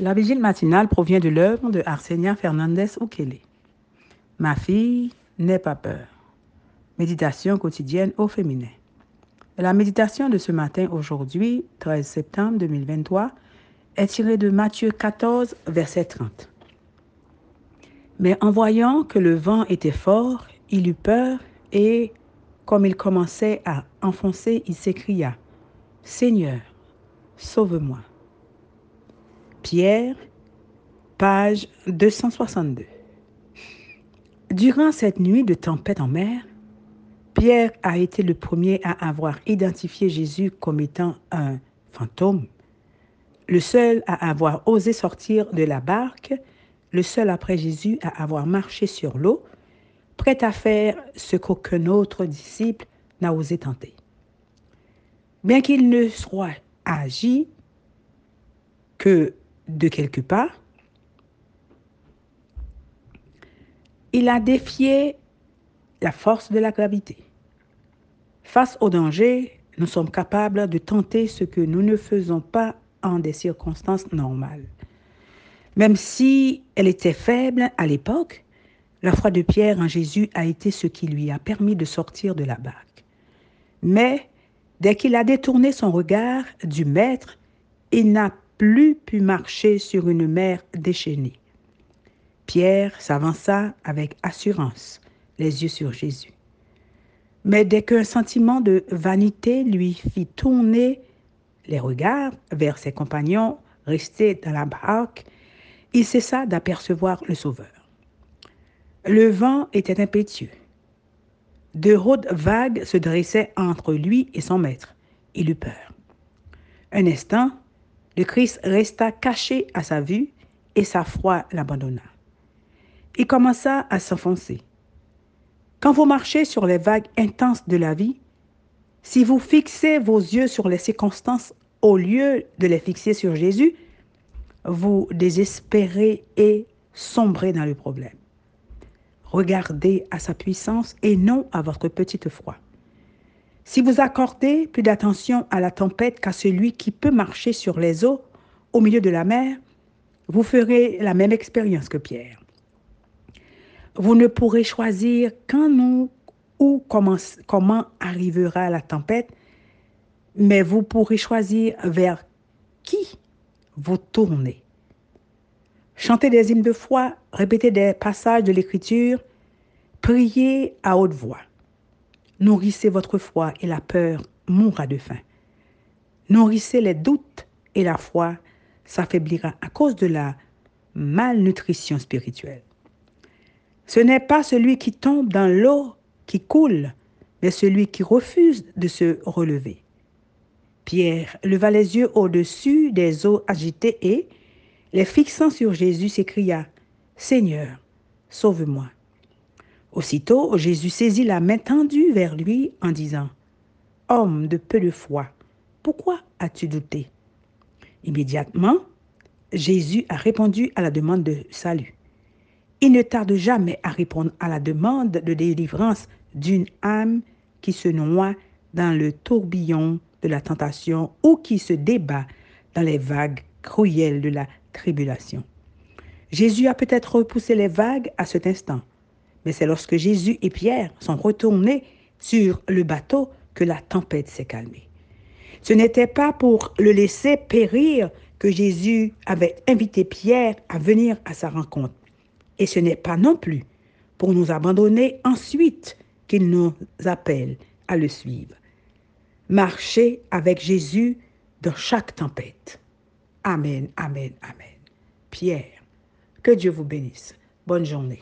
La vigile matinale provient de l'œuvre de Arsenia Fernandez Ukele. Ma fille, n'aie pas peur. Méditation quotidienne au féminin. La méditation de ce matin, aujourd'hui, 13 septembre 2023, est tirée de Matthieu 14, verset 30. Mais en voyant que le vent était fort, il eut peur et, comme il commençait à enfoncer, il s'écria, Seigneur, sauve-moi. Pierre, page 262. Durant cette nuit de tempête en mer, Pierre a été le premier à avoir identifié Jésus comme étant un fantôme, le seul à avoir osé sortir de la barque, le seul après Jésus à avoir marché sur l'eau, prêt à faire ce qu'aucun autre disciple n'a osé tenter. Bien qu'il ne soit agi que de quelque part, il a défié la force de la gravité. Face au danger, nous sommes capables de tenter ce que nous ne faisons pas en des circonstances normales. Même si elle était faible à l'époque, la foi de Pierre en Jésus a été ce qui lui a permis de sortir de la barque. Mais dès qu'il a détourné son regard du Maître, il n'a plus pu marcher sur une mer déchaînée. Pierre s'avança avec assurance, les yeux sur Jésus. Mais dès qu'un sentiment de vanité lui fit tourner les regards vers ses compagnons restés dans la barque, il cessa d'apercevoir le Sauveur. Le vent était impétueux. De hautes vagues se dressaient entre lui et son maître. Il eut peur. Un instant, le Christ resta caché à sa vue et sa foi l'abandonna. Il commença à s'enfoncer. Quand vous marchez sur les vagues intenses de la vie, si vous fixez vos yeux sur les circonstances au lieu de les fixer sur Jésus, vous désespérez et sombrez dans le problème. Regardez à sa puissance et non à votre petite foi. Si vous accordez plus d'attention à la tempête qu'à celui qui peut marcher sur les eaux au milieu de la mer, vous ferez la même expérience que Pierre. Vous ne pourrez choisir quand ou comment arrivera la tempête, mais vous pourrez choisir vers qui vous tournez. Chantez des hymnes de foi, répétez des passages de l'Écriture, priez à haute voix. Nourrissez votre foi et la peur mourra de faim. Nourrissez les doutes et la foi s'affaiblira à cause de la malnutrition spirituelle. Ce n'est pas celui qui tombe dans l'eau qui coule, mais celui qui refuse de se relever. Pierre leva les yeux au-dessus des eaux agitées et, les fixant sur Jésus, s'écria, Seigneur, sauve-moi. Aussitôt, Jésus saisit la main tendue vers lui en disant, Homme de peu de foi, pourquoi as-tu douté? Immédiatement, Jésus a répondu à la demande de salut. Il ne tarde jamais à répondre à la demande de délivrance d'une âme qui se noie dans le tourbillon de la tentation ou qui se débat dans les vagues cruelles de la tribulation. Jésus a peut-être repoussé les vagues à cet instant, mais c'est lorsque Jésus et Pierre sont retournés sur le bateau que la tempête s'est calmée. Ce n'était pas pour le laisser périr que Jésus avait invité Pierre à venir à sa rencontre. Et ce n'est pas non plus pour nous abandonner ensuite qu'il nous appelle à le suivre. Marcher avec Jésus dans chaque tempête. Amen, amen, amen. Pierre, que Dieu vous bénisse. Bonne journée.